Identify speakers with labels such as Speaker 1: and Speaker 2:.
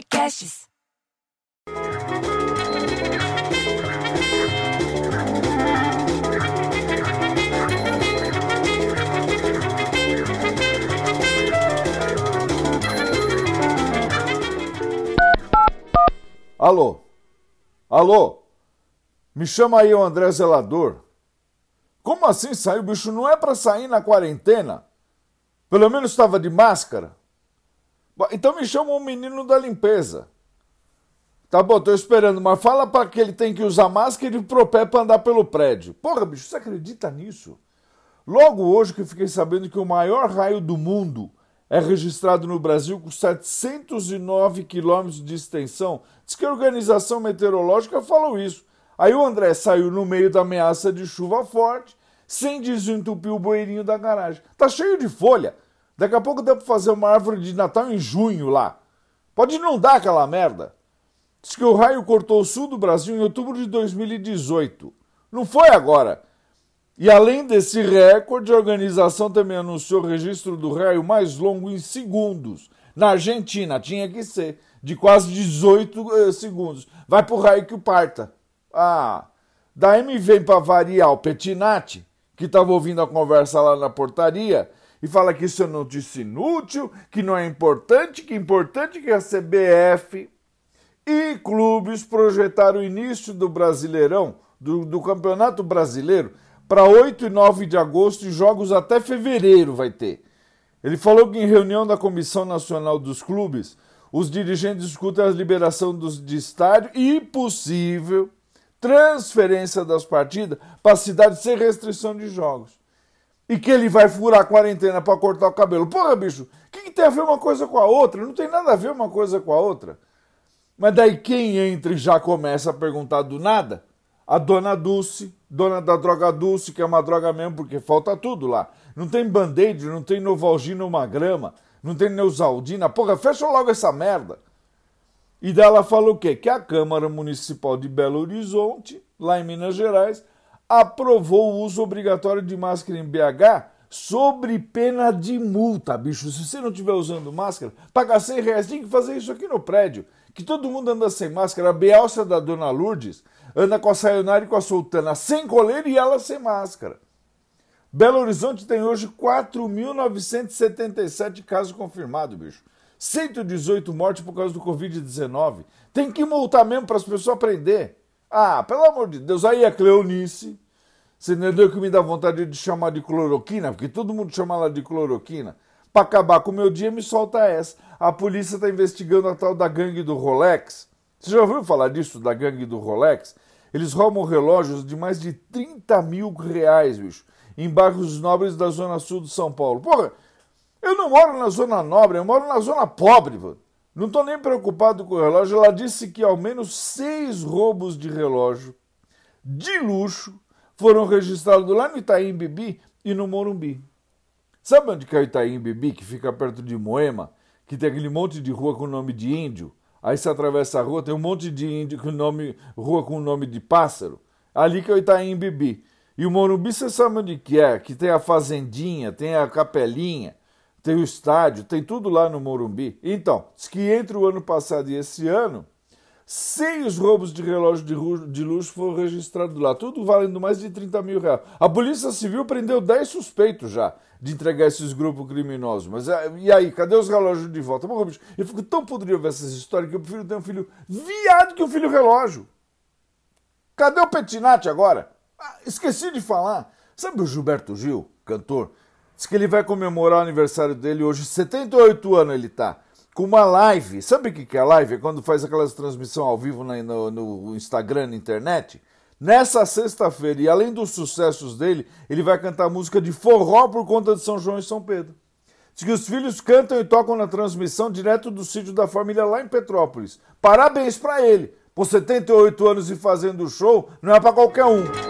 Speaker 1: Podcasts.
Speaker 2: Alô? Alô? Me chama aí o André Zelador. Como assim saiu, bicho? Não é para sair na quarentena? Pelo menos estava de máscara? Então me chama o menino da limpeza. Tá bom, tô esperando, mas fala para que ele tem que usar máscara e propé para andar pelo prédio. Porra, bicho, você acredita nisso? Logo hoje que eu fiquei sabendo que o maior raio do mundo é registrado no Brasil com 709 quilômetros de extensão. Diz que a organização meteorológica falou isso. Aí o André saiu no meio da ameaça de chuva forte, sem desentupir o bueirinho da garagem. Tá cheio de folha. Daqui a pouco dá pra fazer uma árvore de Natal em junho lá. Pode não dar aquela merda. Diz que o raio cortou o sul do Brasil em outubro de 2018. Não foi agora. E além desse recorde, a organização também anunciou o registro do raio mais longo em segundos. Na Argentina, tinha que ser, de quase 18 eh, segundos. Vai pro raio que o parta. Ah, daí me vem para variar o Petinati, que estava ouvindo a conversa lá na portaria, e fala que isso é notícia inútil, que não é importante, que é importante que a CBF e clubes projetaram o início do Brasileirão, do, do Campeonato Brasileiro, para 8 e 9 de agosto e jogos até fevereiro vai ter. Ele falou que em reunião da Comissão Nacional dos Clubes, os dirigentes discutem a liberação dos, de estádio e possível transferência das partidas para a cidade sem restrição de jogos. E que ele vai furar a quarentena para cortar o cabelo. Porra, bicho, o que, que tem a ver uma coisa com a outra? Não tem nada a ver uma coisa com a outra. Mas daí quem entra e já começa a perguntar do nada? A dona Dulce, dona da droga Dulce, que é uma droga mesmo, porque falta tudo lá. Não tem band-aid, não tem Novalgina uma grama, não tem Neusaldina. Porra, fecha logo essa merda. E dela falou o quê? Que a Câmara Municipal de Belo Horizonte, lá em Minas Gerais, aprovou o uso obrigatório de máscara em BH sobre pena de multa, bicho. Se você não estiver usando máscara, paga 100 reais. Tem que fazer isso aqui no prédio. Que todo mundo anda sem máscara. A Bealça da Dona Lourdes anda com a Sayonara e com a Sultana sem coleira e ela sem máscara. Belo Horizonte tem hoje 4.977 casos confirmados, bicho. 118 mortes por causa do Covid-19. Tem que multar mesmo para as pessoas aprender. Ah, pelo amor de Deus, aí a Cleonice. Você entendeu que me dá vontade de chamar de cloroquina? Porque todo mundo chama ela de cloroquina. Para acabar com o meu dia, me solta essa. A polícia está investigando a tal da gangue do Rolex. Você já ouviu falar disso, da gangue do Rolex? Eles roubam relógios de mais de 30 mil reais, bicho, em bairros nobres da zona sul de São Paulo. Porra, eu não moro na zona nobre, eu moro na zona pobre, mano. Não estou nem preocupado com o relógio. Ela disse que ao menos seis roubos de relógio de luxo foram registrados lá no Itaim Bibi e no Morumbi. Sabe onde que é o Itaim Bibi, que fica perto de Moema, que tem aquele monte de rua com nome de índio? Aí você atravessa a rua, tem um monte de índio com nome, rua com nome de pássaro. Ali que é o Itaim Bibi. E o Morumbi, você sabe onde que é? Que tem a fazendinha, tem a capelinha, tem o estádio, tem tudo lá no Morumbi. Então, diz que entre o ano passado e esse ano, seis roubos de relógio de luxo foram registrados lá, tudo valendo mais de 30 mil reais. A Polícia Civil prendeu 10 suspeitos já de entregar esses grupos criminosos. Mas é, e aí, cadê os relógios de volta? Bom, bicho, eu fico tão podre ver essas histórias que eu prefiro ter um filho viado que um filho relógio. Cadê o Petinati agora? Ah, esqueci de falar. Sabe o Gilberto Gil, cantor? Diz que ele vai comemorar o aniversário dele hoje, 78 anos ele tá. Com uma live. Sabe o que é live? É quando faz aquelas transmissão ao vivo no, no Instagram, na internet. Nessa sexta-feira, e além dos sucessos dele, ele vai cantar música de forró por conta de São João e São Pedro. Diz que os filhos cantam e tocam na transmissão direto do sítio da família lá em Petrópolis. Parabéns para ele. Por 78 anos e fazendo show, não é para qualquer um.